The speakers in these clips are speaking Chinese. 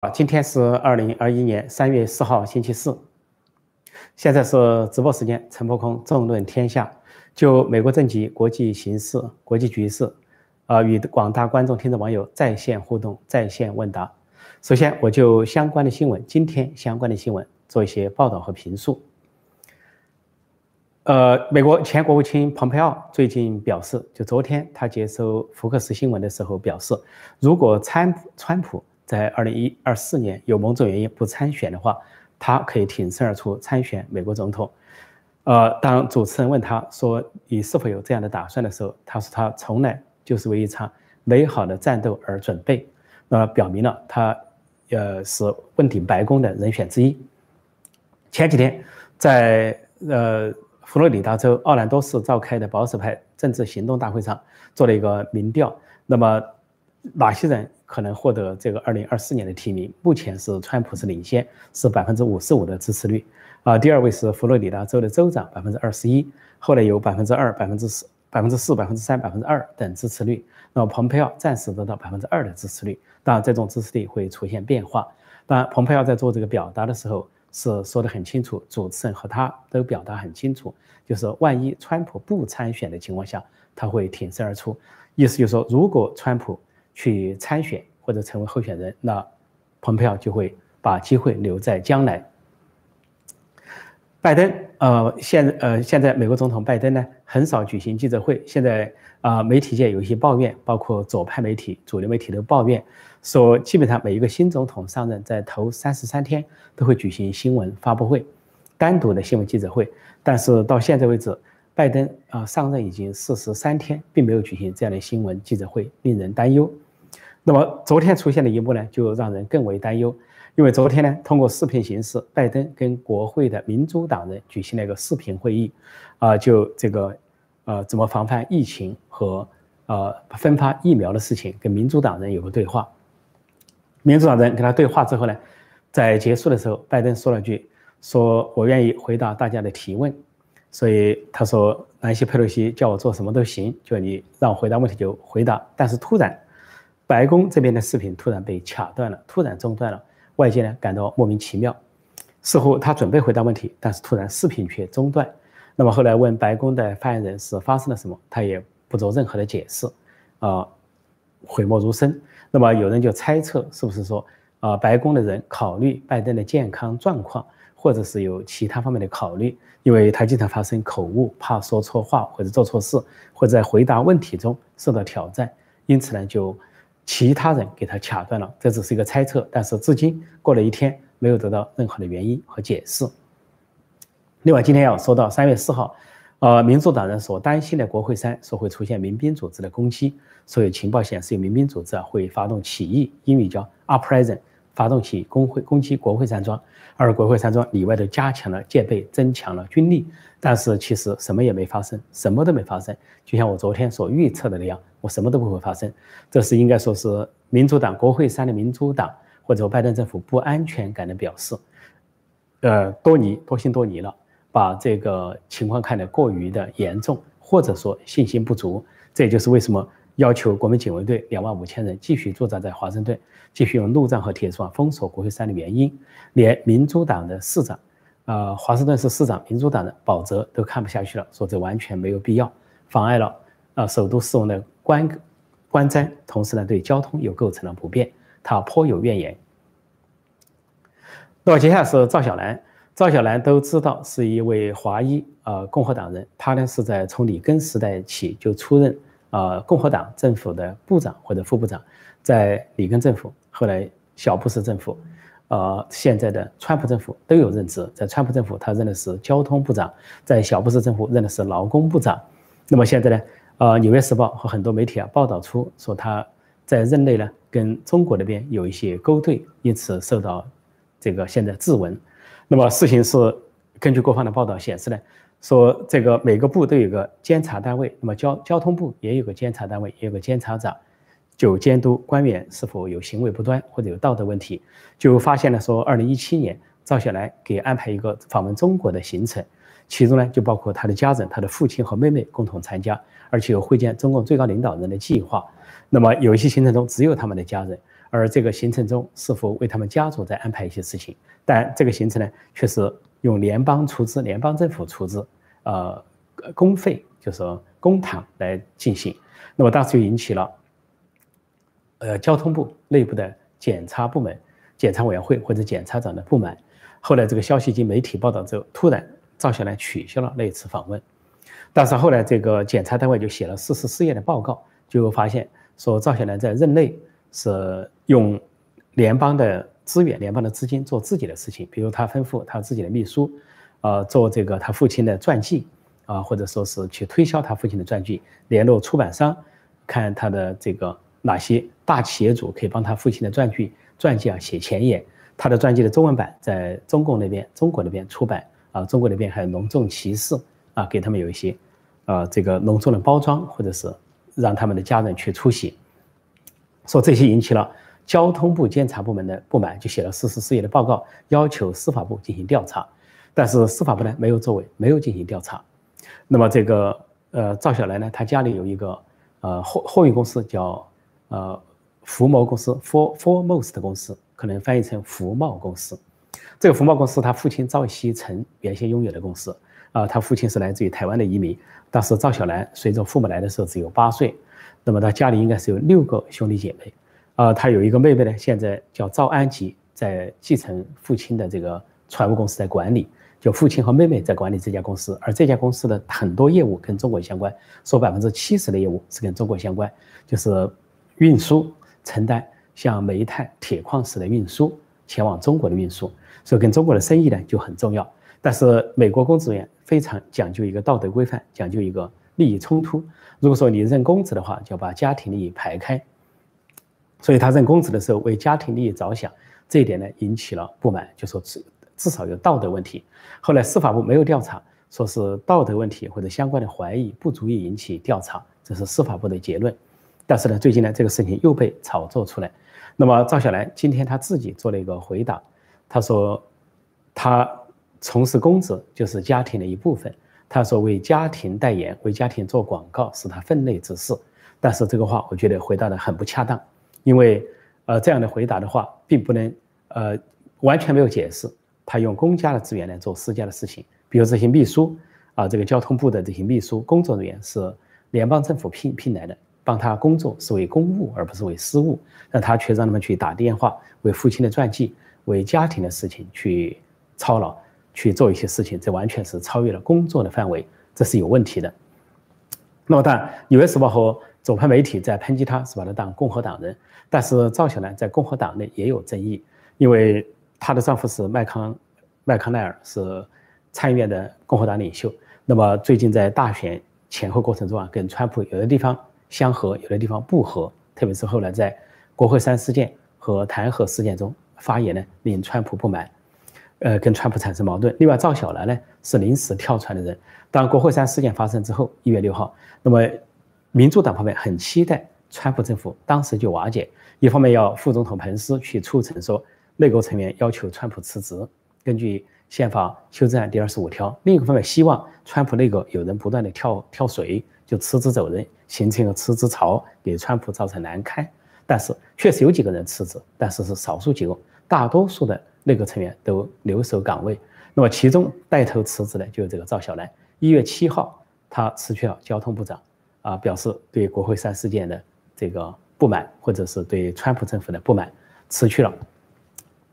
啊，今天是二零二一年三月四号，星期四。现在是直播时间，陈伯空纵论天下，就美国政局、国际形势、国际局势，啊，与广大观众、听众、网友在线互动、在线问答。首先，我就相关的新闻，今天相关的新闻做一些报道和评述。呃，美国前国务卿蓬佩奥最近表示，就昨天他接受福克斯新闻的时候表示，如果川川普。在二零一二四年有某种原因不参选的话，他可以挺身而出参选美国总统。呃，当主持人问他说你是否有这样的打算的时候，他说他从来就是为一场美好的战斗而准备。那表明了他呃是问鼎白宫的人选之一。前几天在呃佛罗里达州奥兰多市召开的保守派政治行动大会上做了一个民调，那么哪些人？可能获得这个二零二四年的提名，目前是川普是领先，是百分之五十五的支持率，啊，第二位是佛罗里达州的州长，百分之二十一，后来有百分之二、百分之四、百分之四、百分之三、百分之二等支持率。那么蓬佩奥暂时得到百分之二的支持率，当然这种支持率会出现变化。当然，蓬佩奥在做这个表达的时候是说的很清楚，主持人和他都表达很清楚，就是万一川普不参选的情况下，他会挺身而出，意思就是说，如果川普。去参选或者成为候选人，那蓬佩奥就会把机会留在将来。拜登，呃，现呃现在美国总统拜登呢，很少举行记者会。现在啊，媒体界有一些抱怨，包括左派媒体、主流媒体都抱怨，说基本上每一个新总统上任在头三十三天都会举行新闻发布会，单独的新闻记者会。但是到现在为止，拜登啊上任已经四十三天，并没有举行这样的新闻记者会，令人担忧。那么昨天出现的一幕呢，就让人更为担忧，因为昨天呢，通过视频形式，拜登跟国会的民主党人举行了一个视频会议，啊，就这个，呃，怎么防范疫情和呃分发疫苗的事情，跟民主党人有个对话。民主党人跟他对话之后呢，在结束的时候，拜登说了句：“说我愿意回答大家的提问。”所以他说，南希·佩洛西叫我做什么都行，就你让我回答问题就回答。但是突然。白宫这边的视频突然被卡断了，突然中断了，外界呢感到莫名其妙，似乎他准备回答问题，但是突然视频却中断。那么后来问白宫的发言人是发生了什么，他也不做任何的解释，啊，讳莫如深。那么有人就猜测，是不是说啊，白宫的人考虑拜登的健康状况，或者是有其他方面的考虑，因为他经常发生口误，怕说错话或者做错事，或者在回答问题中受到挑战，因此呢就。其他人给他卡断了，这只是一个猜测，但是至今过了一天，没有得到任何的原因和解释。另外，今天要说到三月四号，呃，民主党人所担心的国会山说会出现民兵组织的攻击，所以情报显示有民兵组织啊会发动起义，英语叫 uprising。发动起工会攻击国会山庄，而国会山庄里外都加强了戒备，增强了军力。但是其实什么也没发生，什么都没发生。就像我昨天所预测的那样，我什么都不会发生。这是应该说是民主党国会山的民主党或者拜登政府不安全感的表示。呃，多疑多心多疑了，把这个情况看得过于的严重，或者说信心不足。这也就是为什么。要求国民警卫队两万五千人继续驻扎在华盛顿，继续用路障和铁丝网封锁国会山的原因，连民主党的市长，呃，华盛顿市市长民主党的保泽都看不下去了，说这完全没有必要，妨碍了呃首都市容的观观瞻，同时呢对交通又构成了不便，他颇有怨言。那么接下来是赵小兰，赵小兰都知道是一位华裔呃共和党人，他呢是在从里根时代起就出任。呃，共和党政府的部长或者副部长，在里根政府，后来小布什政府，呃，现在的川普政府都有任职。在川普政府，他任的是交通部长；在小布什政府，任的是劳工部长。那么现在呢，呃，《纽约时报》和很多媒体啊报道出说他在任内呢跟中国那边有一些勾兑，因此受到这个现在质问。那么事情是根据各方的报道显示呢。说这个每个部都有个监察单位，那么交交通部也有个监察单位，也有个监察长，就监督官员是否有行为不端或者有道德问题。就发现了说，二零一七年赵小兰给安排一个访问中国的行程，其中呢就包括他的家人，他的父亲和妹妹共同参加，而且有会见中共最高领导人的计划。那么有一些行程中只有他们的家人，而这个行程中是否为他们家族在安排一些事情？但这个行程呢，却是用联邦出资、联邦政府出资，呃，公费就是公帑来进行。那么当时就引起了，呃，交通部内部的检察部门、检察委员会或者检察长的不满。后来这个消息经媒体报道之后，突然赵小兰取消了那次访问。但是后来这个检察单位就写了四十四页的报告，就发现说赵小兰在任内是用联邦的资源、联邦的资金做自己的事情，比如他吩咐他自己的秘书，呃，做这个他父亲的传记，啊，或者说是去推销他父亲的传记，联络出版商，看他的这个哪些大企业主可以帮他父亲的传记传记啊写前言，他的传记的中文版在中共那边、中国那边出版，啊，中国那边还有隆重其事。啊，给他们有一些，呃，这个隆重的包装，或者是让他们的家人去出席，说这些引起了交通部监察部门的不满，就写了四十四页的报告，要求司法部进行调查。但是司法部呢没有作为，没有进行调查。那么这个呃赵小兰呢，她家里有一个呃货货运公司，叫呃福茂公司 （For for most 的公司），可能翻译成福茂公司。这个福茂公司，他父亲赵锡成原先拥有的公司。啊，他父亲是来自于台湾的移民。当时赵小兰随着父母来的时候只有八岁，那么他家里应该是有六个兄弟姐妹。啊，他有一个妹妹呢，现在叫赵安吉，在继承父亲的这个船务公司在管理，就父亲和妹妹在管理这家公司。而这家公司的很多业务跟中国相关，说百分之七十的业务是跟中国相关，就是运输承担像煤炭、铁矿石的运输前往中国的运输，所以跟中国的生意呢就很重要。但是美国公职人员非常讲究一个道德规范，讲究一个利益冲突。如果说你认公职的话，就要把家庭利益排开。所以他认公职的时候为家庭利益着想，这一点呢引起了不满，就说至至少有道德问题。后来司法部没有调查，说是道德问题或者相关的怀疑不足以引起调查，这是司法部的结论。但是呢，最近呢这个事情又被炒作出来。那么赵小兰今天他自己做了一个回答，他说他。从事公职就是家庭的一部分。他说为家庭代言、为家庭做广告是他分内之事。但是这个话我觉得回答的很不恰当，因为呃这样的回答的话，并不能呃完全没有解释他用公家的资源来做私家的事情。比如这些秘书啊，这个交通部的这些秘书工作人员是联邦政府聘聘来的，帮他工作是为公务而不是为私务，但他却让他们去打电话为父亲的传记、为家庭的事情去操劳。去做一些事情，这完全是超越了工作的范围，这是有问题的。那么，当然，《纽约时报》和左派媒体在抨击他，是把他当共和党人。但是，赵小兰在共和党内也有争议，因为她的丈夫是麦康麦康奈尔，是参议院的共和党领袖。那么，最近在大选前后过程中啊，跟川普有的地方相合，有的地方不合。特别是后来在国会山事件和弹劾事件中发言呢，令川普不满。呃，跟川普产生矛盾。另外，赵小兰呢是临时跳船的人。当国会山事件发生之后，一月六号，那么民主党方面很期待川普政府当时就瓦解。一方面要副总统彭斯去促成说内阁成员要求川普辞职，根据宪法修正案第二十五条；另一个方面希望川普内阁有人不断的跳跳水，就辞职走人，形成一个辞职潮，给川普造成难堪。但是确实有几个人辞职，但是是少数几个，大多数的。内阁成员都留守岗位，那么其中带头辞职的就是这个赵小兰。一月七号，他辞去了交通部长，啊，表示对国会山事件的这个不满，或者是对川普政府的不满，辞去了。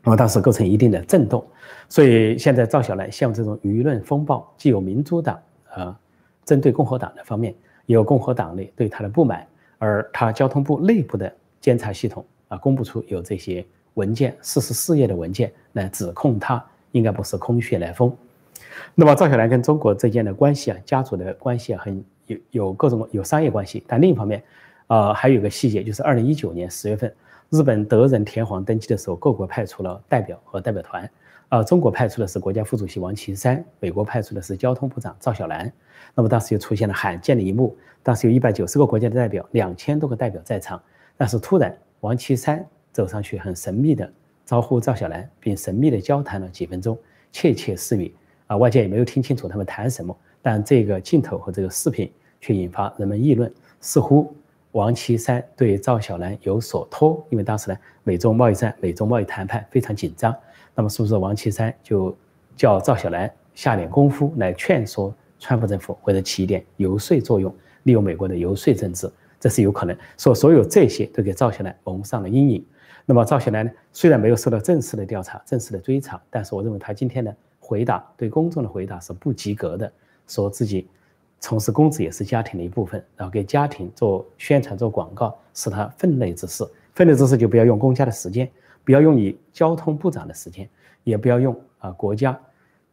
那么当时构成一定的震动，所以现在赵小兰像这种舆论风暴，既有民主党啊针对共和党的方面，也有共和党内对他的不满，而他交通部内部的监察系统啊公布出有这些。文件四十四页的文件来指控他，应该不是空穴来风。那么赵小兰跟中国之间的关系啊，家族的关系啊，很有有各种有商业关系。但另一方面，呃，还有一个细节，就是二零一九年十月份，日本德仁天皇登基的时候，各国派出了代表和代表团。啊，中国派出的是国家副主席王岐山，美国派出的是交通部长赵小兰。那么当时就出现了罕见的一幕，当时有一百九十个国家的代表，两千多个代表在场，但是突然王岐山。走上去很神秘的招呼赵小兰，并神秘的交谈了几分钟，窃窃私语啊，外界也没有听清楚他们谈什么。但这个镜头和这个视频却引发人们议论，似乎王岐山对赵小兰有所托，因为当时呢，美中贸易战、美中贸易谈判非常紧张，那么是不是王岐山就叫赵小兰下点功夫来劝说川普政府，或者起一点游说作用，利用美国的游说政治，这是有可能。所所有这些都给赵小兰蒙上了阴影。那么赵小兰呢，虽然没有受到正式的调查、正式的追查，但是我认为他今天的回答对公众的回答是不及格的，说自己。从事公职也是家庭的一部分，然后给家庭做宣传、做广告是他分内之事。分内之事就不要用公家的时间，不要用你交通部长的时间，也不要用啊国家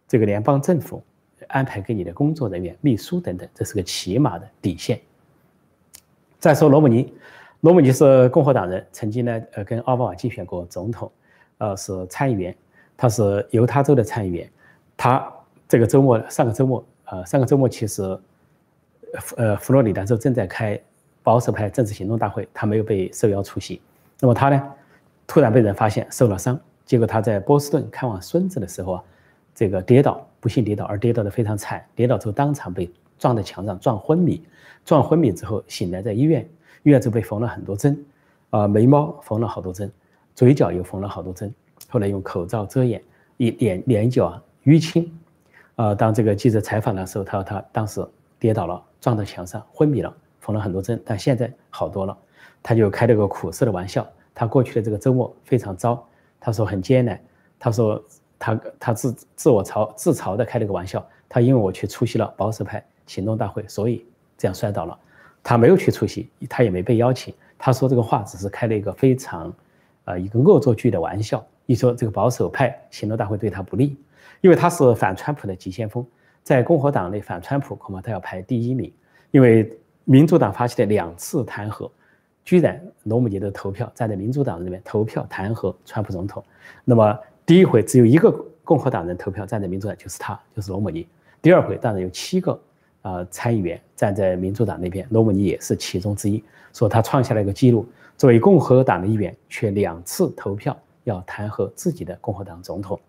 这个联邦政府安排给你的工作人员、秘书等等，这是个起码的底线。再说罗姆尼，罗姆尼是共和党人，曾经呢呃跟奥巴马竞选过总统，呃是参议员，他是犹他州的参议员。他这个周末上个周末呃上个周末其实。呃，佛罗里达州正在开保守派政治行动大会，他没有被受邀出席。那么他呢，突然被人发现受了伤，结果他在波士顿看望孙子的时候啊，这个跌倒，不幸跌倒，而跌倒的非常惨，跌倒之后当场被撞在墙上，撞昏迷。撞昏迷之后醒来在医院，医院就被缝了很多针，啊，眉毛缝了好多针，嘴角又缝了好多针，后来用口罩遮掩，一脸脸角啊淤青。啊，当这个记者采访的时候，他说他当时跌倒了。撞到墙上昏迷了，缝了很多针，但现在好多了。他就开了个苦涩的玩笑。他过去的这个周末非常糟，他说很艰难。他说他他自自我嘲自嘲的开了个玩笑。他因为我去出席了保守派行动大会，所以这样摔倒了。他没有去出席，他也没被邀请。他说这个话只是开了一个非常，呃一个恶作剧的玩笑。一说这个保守派行动大会对他不利，因为他是反川普的急先锋。在共和党内反川普，恐怕他要排第一名，因为民主党发起的两次弹劾，居然罗姆尼的投票站在民主党那边投票弹劾川普总统。那么第一回只有一个共和党人投票站在民主党，就是他，就是罗姆尼。第二回当然有七个啊参议员站在民主党那边，罗姆尼也是其中之一。说他创下了一个记录，作为共和党的一员，却两次投票要弹劾自己的共和党总统。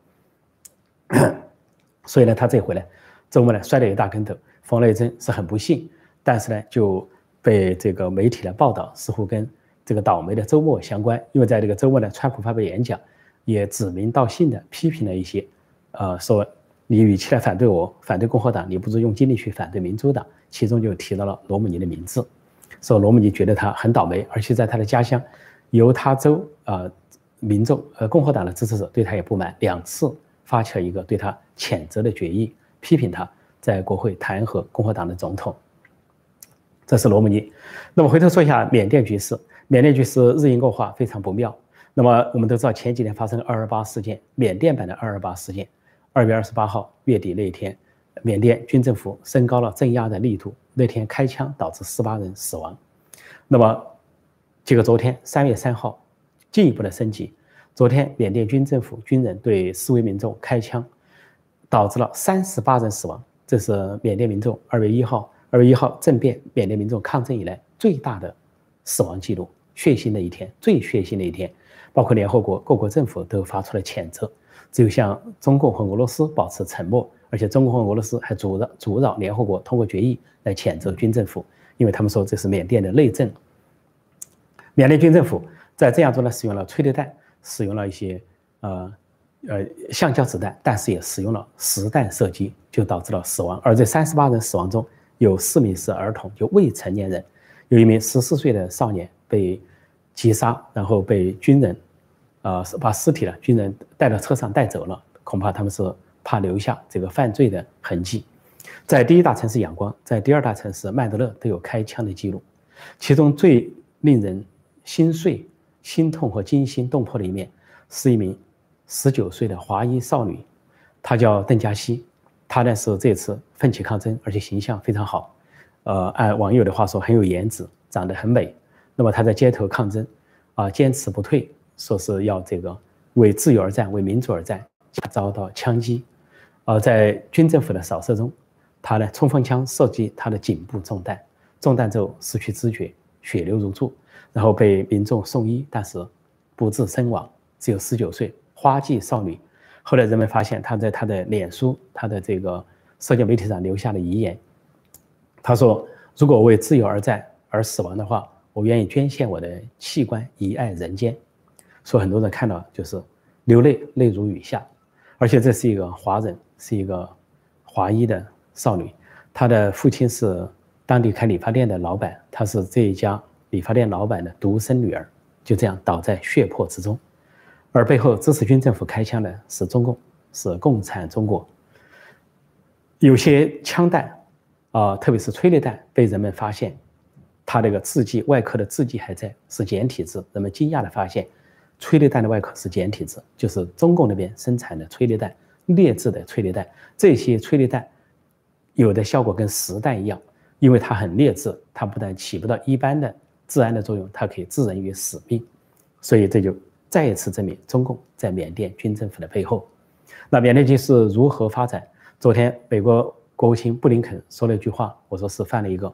所以呢，他这回呢。周末呢摔了一个大跟头，缝了一针是很不幸，但是呢就被这个媒体的报道似乎跟这个倒霉的周末相关，因为在这个周末呢，川普发表演讲，也指名道姓的批评了一些，呃，说你与其来反对我，反对共和党，你不如用精力去反对民主党，其中就提到了罗姆尼的名字，说罗姆尼觉得他很倒霉，而且在他的家乡犹他州啊，民众呃共和党的支持者对他也不满，两次发起了一个对他谴责的决议。批评他在国会弹劾共和党的总统，这是罗姆尼。那么回头说一下缅甸局势，缅甸局势日益恶化，非常不妙。那么我们都知道前几天发生二二八事件，缅甸版的二二八事件。二月二十八号月底那一天，缅甸军政府升高了镇压的力度，那天开枪导致十八人死亡。那么结果昨天三月三号进一步的升级，昨天缅甸军政府军人对示威民众开枪。导致了三十八人死亡，这是缅甸民众二月一号二月一号政变缅甸民众抗争以来最大的死亡记录，血腥的一天，最血腥的一天。包括联合国各国政府都发出了谴责，只有向中共和俄罗斯保持沉默，而且中共和俄罗斯还阻扰阻扰联合国通过决议来谴责军政府，因为他们说这是缅甸的内政。缅甸军政府在这样做呢，使用了催泪弹，使用了一些呃。呃，橡胶子弹，但是也使用了实弹射击，就导致了死亡。而这三十八人死亡中有四名是儿童，就未成年人，有一名十四岁的少年被击杀，然后被军人，呃，把尸体呢，军人带到车上带走了。恐怕他们是怕留下这个犯罪的痕迹。在第一大城市仰光，在第二大城市曼德勒都有开枪的记录。其中最令人心碎、心痛和惊心动魄的一面，是一名。十九岁的华裔少女，她叫邓佳希，她呢是这次奋起抗争，而且形象非常好，呃，按网友的话说很有颜值，长得很美。那么她在街头抗争，啊，坚持不退，说是要这个为自由而战，为民主而战，遭到枪击，而在军政府的扫射中，她呢冲锋枪射击她的颈部中弹，中弹之后失去知觉，血流如注，然后被民众送医，但是不治身亡，只有十九岁。花季少女，后来人们发现她在她的脸书、她的这个社交媒体上留下了遗言。她说：“如果为自由而战而死亡的话，我愿意捐献我的器官以爱人间。说很多人看到就是流泪，泪如雨下。而且这是一个华人，是一个华裔的少女，她的父亲是当地开理发店的老板，她是这一家理发店老板的独生女儿，就这样倒在血泊之中。而背后支持军政府开枪的是中共，是共产中国。有些枪弹啊，特别是催泪弹，被人们发现，它这个字迹外壳的字迹还在，是简体字。人们惊讶的发现。催泪弹的外壳是简体字，就是中共那边生产的催泪弹，劣质的催泪弹。这些催泪弹有的效果跟实弹一样，因为它很劣质，它不但起不到一般的治安的作用，它可以置人于死命。所以这就再一次证明中共在缅甸军政府的背后。那缅甸军是如何发展？昨天美国国务卿布林肯说了一句话，我说是犯了一个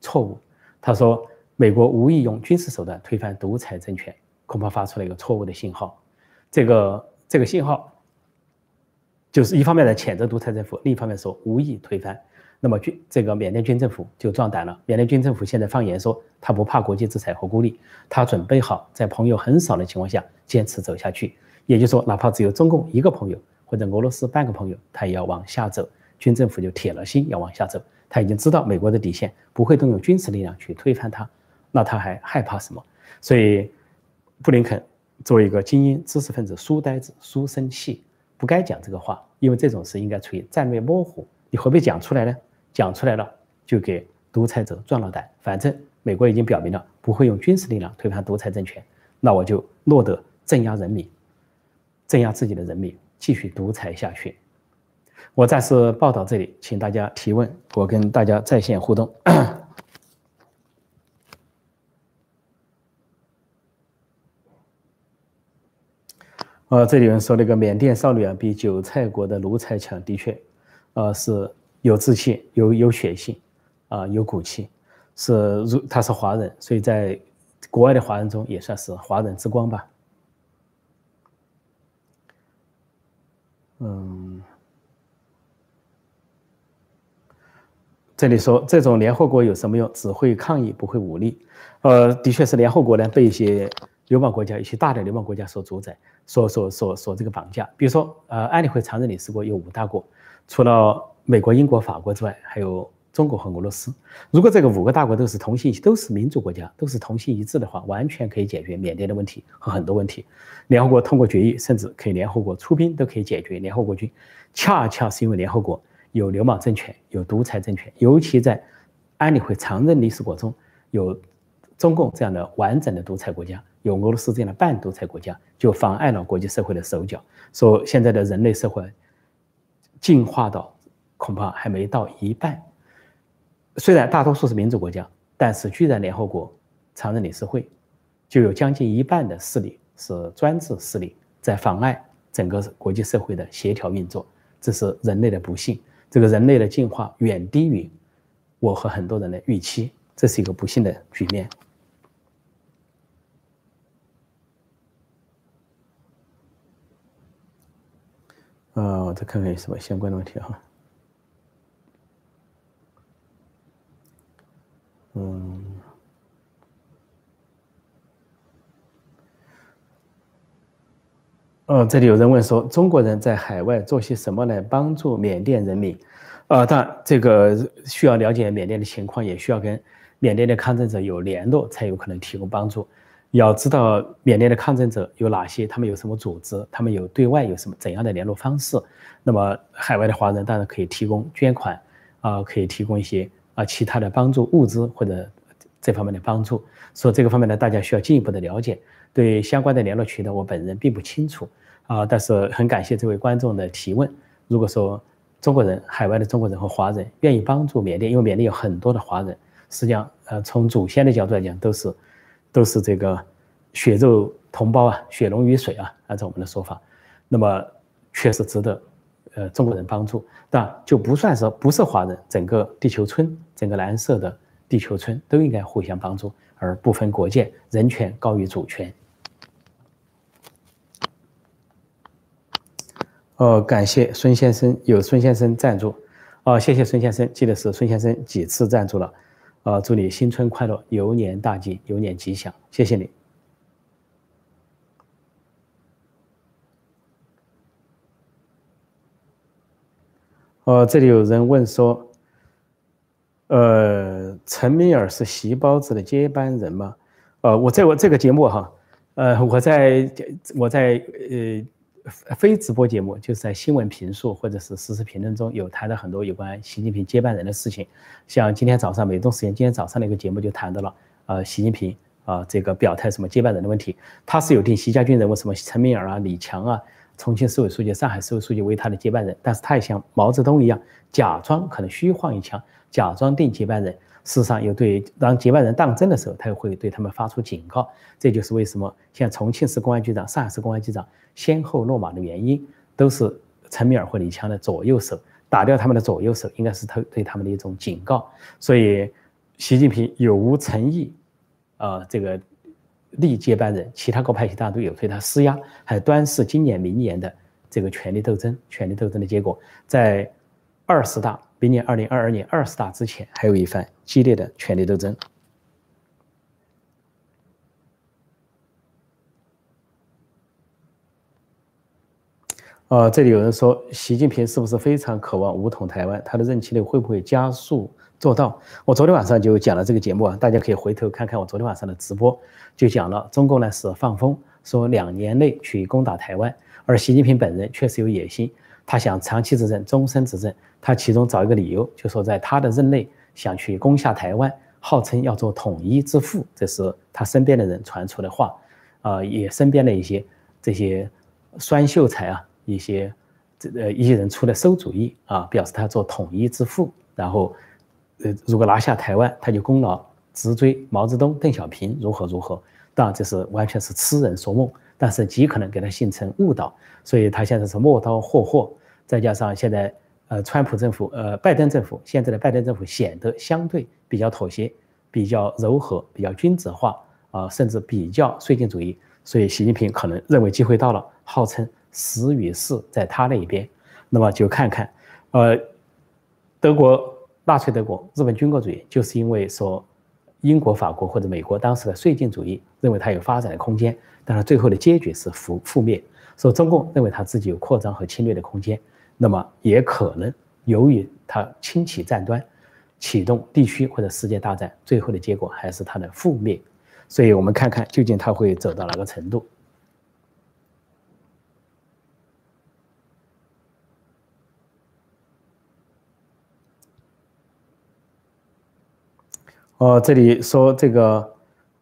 错误。他说美国无意用军事手段推翻独裁政权。恐怕发出了一个错误的信号，这个这个信号就是一方面在谴责独裁政府，另一方面说无意推翻。那么军这个缅甸军政府就壮胆了。缅甸军政府现在放言说，他不怕国际制裁和孤立，他准备好在朋友很少的情况下坚持走下去。也就是说，哪怕只有中共一个朋友或者俄罗斯半个朋友，他也要往下走。军政府就铁了心要往下走。他已经知道美国的底线，不会动用军事力量去推翻他，那他还害怕什么？所以。布林肯作为一个精英知识分子，书呆子，书生气，不该讲这个话，因为这种事应该处于战略模糊。你何必讲出来呢？讲出来了，就给独裁者壮了胆。反正美国已经表明了不会用军事力量推翻独裁政权，那我就落得镇压人民，镇压自己的人民，继续独裁下去。我暂时报道这里，请大家提问，我跟大家在线互动。呃，这里有人说那个缅甸少女啊，比韭菜国的奴才强，的确，呃，是有志气、有有血性，啊，有骨气，是如他是华人，所以在国外的华人中也算是华人之光吧。嗯，这里说这种联合国有什么用？只会抗议，不会武力。呃，的确是联合国呢，被一些流氓国家、一些大的流氓国家所主宰。所所所所这个绑架，比如说，呃，安理会常任理事国有五大国，除了美国、英国、法国之外，还有中国和俄罗斯。如果这个五个大国都是同性，都是民主国家，都是同心一致的话，完全可以解决缅甸的问题和很多问题。联合国通过决议，甚至可以联合国出兵，都可以解决联合国军。恰恰是因为联合国有流氓政权，有独裁政权，尤其在安理会常任理事国中有中共这样的完整的独裁国家。有俄罗斯这样的半独裁国家，就妨碍了国际社会的手脚。说现在的人类社会进化到恐怕还没到一半。虽然大多数是民主国家，但是居然联合国常任理事会就有将近一半的势力是专制势力，在妨碍整个国际社会的协调运作。这是人类的不幸。这个人类的进化远低于我和很多人的预期，这是一个不幸的局面。呃，我再看看有什么相关的问题哈。嗯，呃，这里有人问说，中国人在海外做些什么来帮助缅甸人民？呃，当然，这个需要了解缅甸的情况，也需要跟缅甸的抗争者有联络，才有可能提供帮助。要知道缅甸的抗争者有哪些，他们有什么组织，他们有对外有什么怎样的联络方式。那么海外的华人当然可以提供捐款，啊，可以提供一些啊其他的帮助物资或者这方面的帮助。所以这个方面呢，大家需要进一步的了解。对相关的联络渠道，我本人并不清楚啊，但是很感谢这位观众的提问。如果说中国人、海外的中国人和华人愿意帮助缅甸，因为缅甸有很多的华人，实际上呃从祖先的角度来讲都是。都是这个血肉同胞啊，血浓于水啊，按照我们的说法，那么确实值得呃中国人帮助，但就不算是不是华人，整个地球村，整个蓝色的地球村都应该互相帮助，而不分国界，人权高于主权。哦，感谢孙先生，有孙先生赞助，哦，谢谢孙先生，记得是孙先生几次赞助了。呃，祝你新春快乐，牛年大吉，牛年吉祥，谢谢你。呃，这里有人问说，呃，陈敏尔是习包子的接班人吗？呃，我在我这个节目哈，呃，我在我在呃非直播节目，就是在新闻评述或者是实时评论中有谈到很多有关习近平接班人的事情，像今天早上美东时间今天早上的一个节目就谈到了，呃，习近平啊这个表态什么接班人的问题，他是有定习家军人物什么陈敏尔啊、李强啊。重庆市委书记、上海市委书记为他的接班人，但是他也像毛泽东一样，假装可能虚晃一枪，假装定接班人。事实上，又对当接班人当真的时候，他又会对他们发出警告。这就是为什么像重庆市公安局长、上海市公安局长先后落马的原因，都是陈敏尔或李强的左右手。打掉他们的左右手，应该是他对他们的一种警告。所以，习近平有无诚意？啊，这个。立接班人，其他各派系大都有对他施压，还端视今年、明年的这个权力斗争。权力斗争的结果，在二十大，明年二零二二年二十大之前，还有一番激烈的权力斗争。呃，这里有人说，习近平是不是非常渴望武统台湾？他的任期内会不会加速？做到，我昨天晚上就讲了这个节目啊，大家可以回头看看我昨天晚上的直播，就讲了中共呢是放风说两年内去攻打台湾，而习近平本人确实有野心，他想长期执政、终身执政，他其中找一个理由，就说在他的任内想去攻下台湾，号称要做统一之父，这是他身边的人传出的话，啊，也身边的一些这些酸秀才啊，一些这呃一些人出来馊主意啊，表示他做统一之父，然后。呃，如果拿下台湾，他就功劳直追毛泽东、邓小平，如何如何？当然，这是完全是痴人说梦，但是极可能给他形成误导，所以他现在是磨刀霍霍，再加上现在呃，川普政府、呃，拜登政府，现在的拜登政府显得相对比较妥协、比较柔和、比较君子化啊，甚至比较绥靖主义，所以习近平可能认为机会到了，号称时与势在他那一边，那么就看看，呃，德国。纳粹德国、日本军国主义，就是因为说英国、法国或者美国当时的绥靖主义，认为它有发展的空间，但是最后的结局是覆覆灭。说中共认为它自己有扩张和侵略的空间，那么也可能由于它轻启战端，启动地区或者世界大战，最后的结果还是它的覆灭。所以我们看看究竟它会走到哪个程度。哦，这里说这个，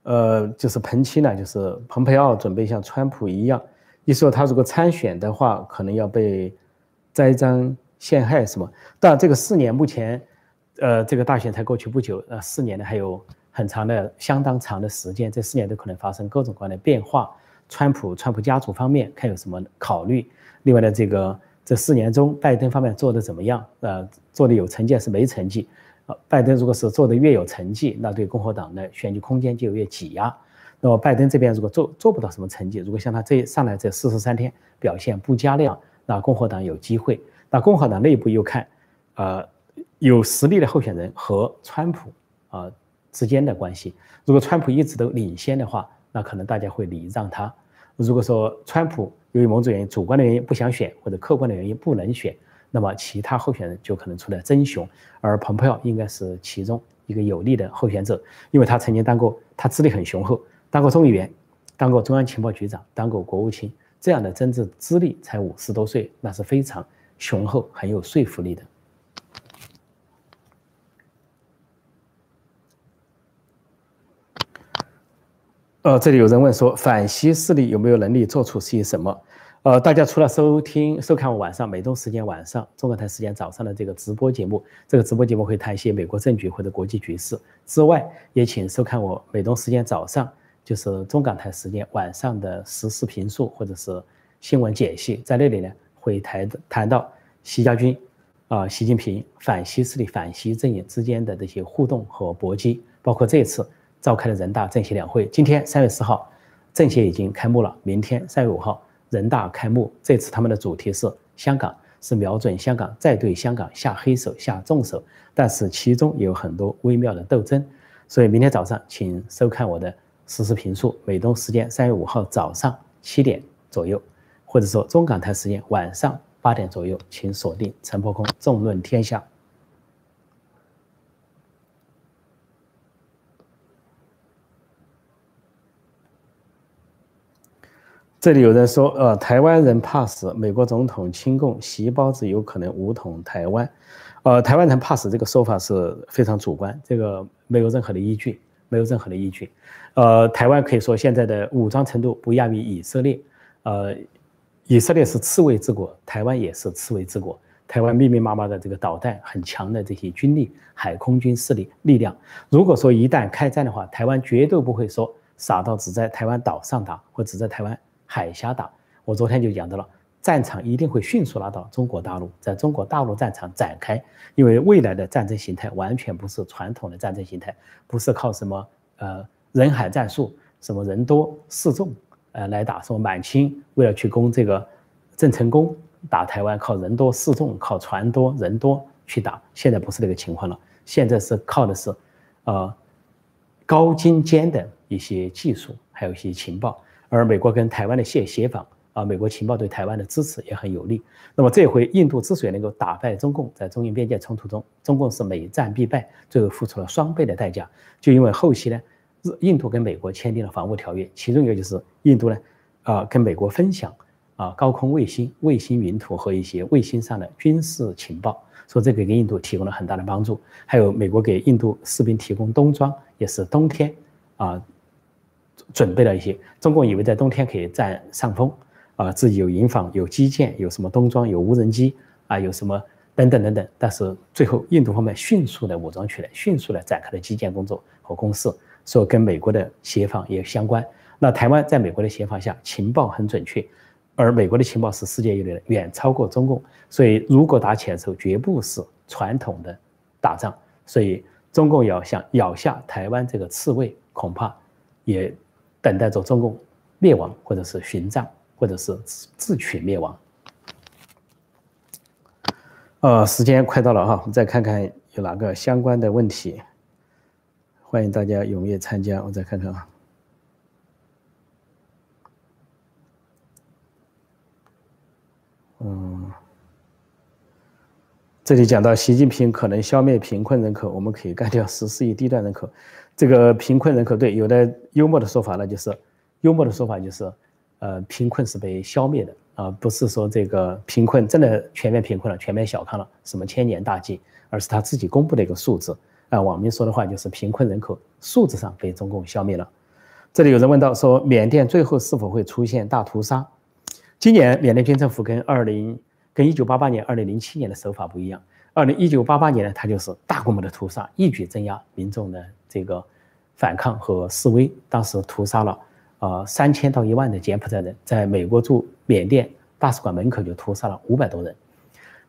呃，就是彭奇呢，就是蓬佩奥准备像川普一样，一说他如果参选的话，可能要被栽赃陷害什么。但这个四年目前，呃，这个大选才过去不久，呃，四年呢还有很长的、相当长的时间，这四年都可能发生各种各样的变化。川普、川普家族方面看有什么考虑？另外呢，这个这四年中，拜登方面做的怎么样？呃，做的有成绩还是没成绩？拜登如果是做的越有成绩，那对共和党的选举空间就越挤压。那么拜登这边如果做做不到什么成绩，如果像他这上来这四十三天表现不佳那样，那共和党有机会。那共和党内部又看，呃，有实力的候选人和川普啊之间的关系。如果川普一直都领先的话，那可能大家会礼让他。如果说川普由于某种原因、主观的原因不想选，或者客观的原因不能选。那么其他候选人就可能出来争雄，而蓬佩奥应该是其中一个有力的候选者，因为他曾经当过，他资历很雄厚，当过众议员，当过中央情报局长，当过国务卿，这样的政治资历才五十多岁，那是非常雄厚、很有说服力的。呃，这里有人问说，反西势力有没有能力做出些什么？呃，大家除了收听、收看我晚上美东时间晚上、中国台时间早上的这个直播节目，这个直播节目会谈一些美国政局或者国际局势之外，也请收看我美东时间早上，就是中港台时间晚上的实时评述或者是新闻解析，在那里呢会谈谈到习家军啊、习近平反西势力、反西阵营之间的这些互动和搏击，包括这次召开的人大政协两会，今天三月四号政协已经开幕了，明天三月五号。人大开幕，这次他们的主题是香港，是瞄准香港，再对香港下黑手、下重手，但是其中有很多微妙的斗争。所以明天早上，请收看我的实时评述，美东时间三月五号早上七点左右，或者说中港台时间晚上八点左右，请锁定陈破空纵论天下。这里有人说，呃，台湾人怕死，美国总统亲共，习包子有可能武统台湾，呃，台湾人怕死这个说法是非常主观，这个没有任何的依据，没有任何的依据，呃，台湾可以说现在的武装程度不亚于以色列，呃，以色列是刺猬之国，台湾也是刺猬之国，台湾密密麻麻的这个导弹很强的这些军力，海空军势力力量，如果说一旦开战的话，台湾绝对不会说傻到只在台湾岛上打，或只在台湾。海峡打，我昨天就讲到了，战场一定会迅速拉到中国大陆，在中国大陆战场展开，因为未来的战争形态完全不是传统的战争形态，不是靠什么呃人海战术，什么人多势众呃来打，什么满清为了去攻这个郑成功打台湾，靠人多势众，靠船多人多去打，现在不是这个情况了，现在是靠的是呃高精尖的一些技术，还有一些情报。而美国跟台湾的协协防啊，美国情报对台湾的支持也很有利。那么这回印度之所以能够打败中共，在中印边界冲突中，中共是每战必败，最后付出了双倍的代价，就因为后期呢，印度跟美国签订了防务条约，其中一个就是印度呢，啊跟美国分享啊高空卫星、卫星云图和一些卫星上的军事情报，说这个给印度提供了很大的帮助。还有美国给印度士兵提供冬装，也是冬天啊。准备了一些，中共以为在冬天可以占上风，啊，自己有营房、有基建、有什么冬装、有无人机啊，有什么等等等等。但是最后印度方面迅速的武装起来，迅速的展开了基建工作和攻势，所以跟美国的协防也相关。那台湾在美国的协防下，情报很准确，而美国的情报是世界一流的，远超过中共。所以如果打起来的时候，绝不是传统的打仗。所以中共要想咬下台湾这个刺猬，恐怕也。等待着中共灭亡，或者是殉葬，或者是自取灭亡。呃，时间快到了哈，我们再看看有哪个相关的问题，欢迎大家踊跃参加。我再看看啊，嗯，这里讲到习近平可能消灭贫困人口，我们可以干掉十四亿低端人口。这个贫困人口对有的幽默的说法呢，就是幽默的说法就是，呃，贫困是被消灭的啊，不是说这个贫困真的全面贫困了，全面小康了，什么千年大计，而是他自己公布的一个数字。啊网民说的话，就是贫困人口数字上被中共消灭了。这里有人问到说，缅甸最后是否会出现大屠杀？今年缅甸军政府跟二零跟一九八八年、二零零七年的手法不一样。二零一九八八年呢，他就是大规模的屠杀，一举镇压民众的。这个反抗和示威，当时屠杀了呃三千到一万的柬埔寨人，在美国驻缅甸大使馆门口就屠杀了五百多人，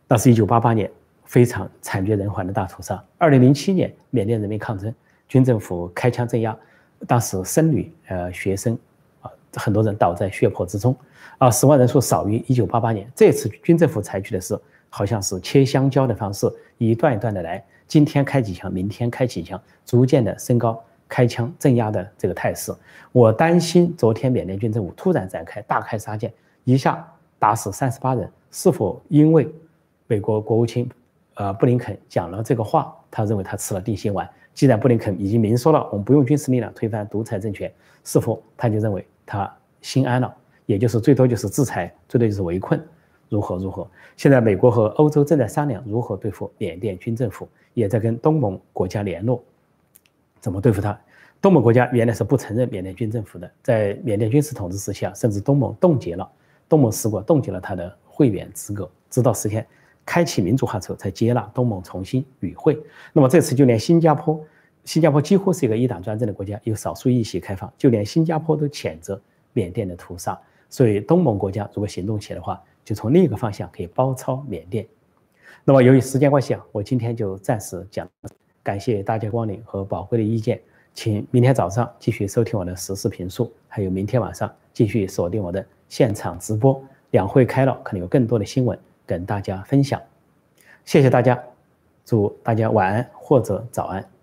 那是一九八八年非常惨绝人寰的大屠杀。二零零七年缅甸人民抗争，军政府开枪镇压，当时僧侣呃学生啊很多人倒在血泊之中，啊死亡人数少于一九八八年。这次军政府采取的是好像是切香蕉的方式，一段一段的来。今天开几枪，明天开几枪，逐渐的升高开枪镇压的这个态势。我担心昨天缅甸军政府突然展开大开杀戒，一下打死三十八人，是否因为美国国务卿呃布林肯讲了这个话，他认为他吃了定心丸？既然布林肯已经明说了，我们不用军事力量推翻独裁政权，是否他就认为他心安了？也就是最多就是制裁，最多就是围困。如何如何？现在美国和欧洲正在商量如何对付缅甸军政府，也在跟东盟国家联络，怎么对付他？东盟国家原来是不承认缅甸军政府的，在缅甸军事统治时期啊，甚至东盟冻结了东盟十国冻结了他的会员资格，直到十天开启民主化之后才接纳东盟重新与会。那么这次就连新加坡，新加坡几乎是一个一党专政的国家，有少数议席开放，就连新加坡都谴责缅甸的屠杀。所以东盟国家如果行动起来的话，就从另一个方向可以包抄缅甸。那么由于时间关系啊，我今天就暂时讲，感谢大家光临和宝贵的意见，请明天早上继续收听我的实时评述，还有明天晚上继续锁定我的现场直播。两会开了，可能有更多的新闻跟大家分享。谢谢大家，祝大家晚安或者早安。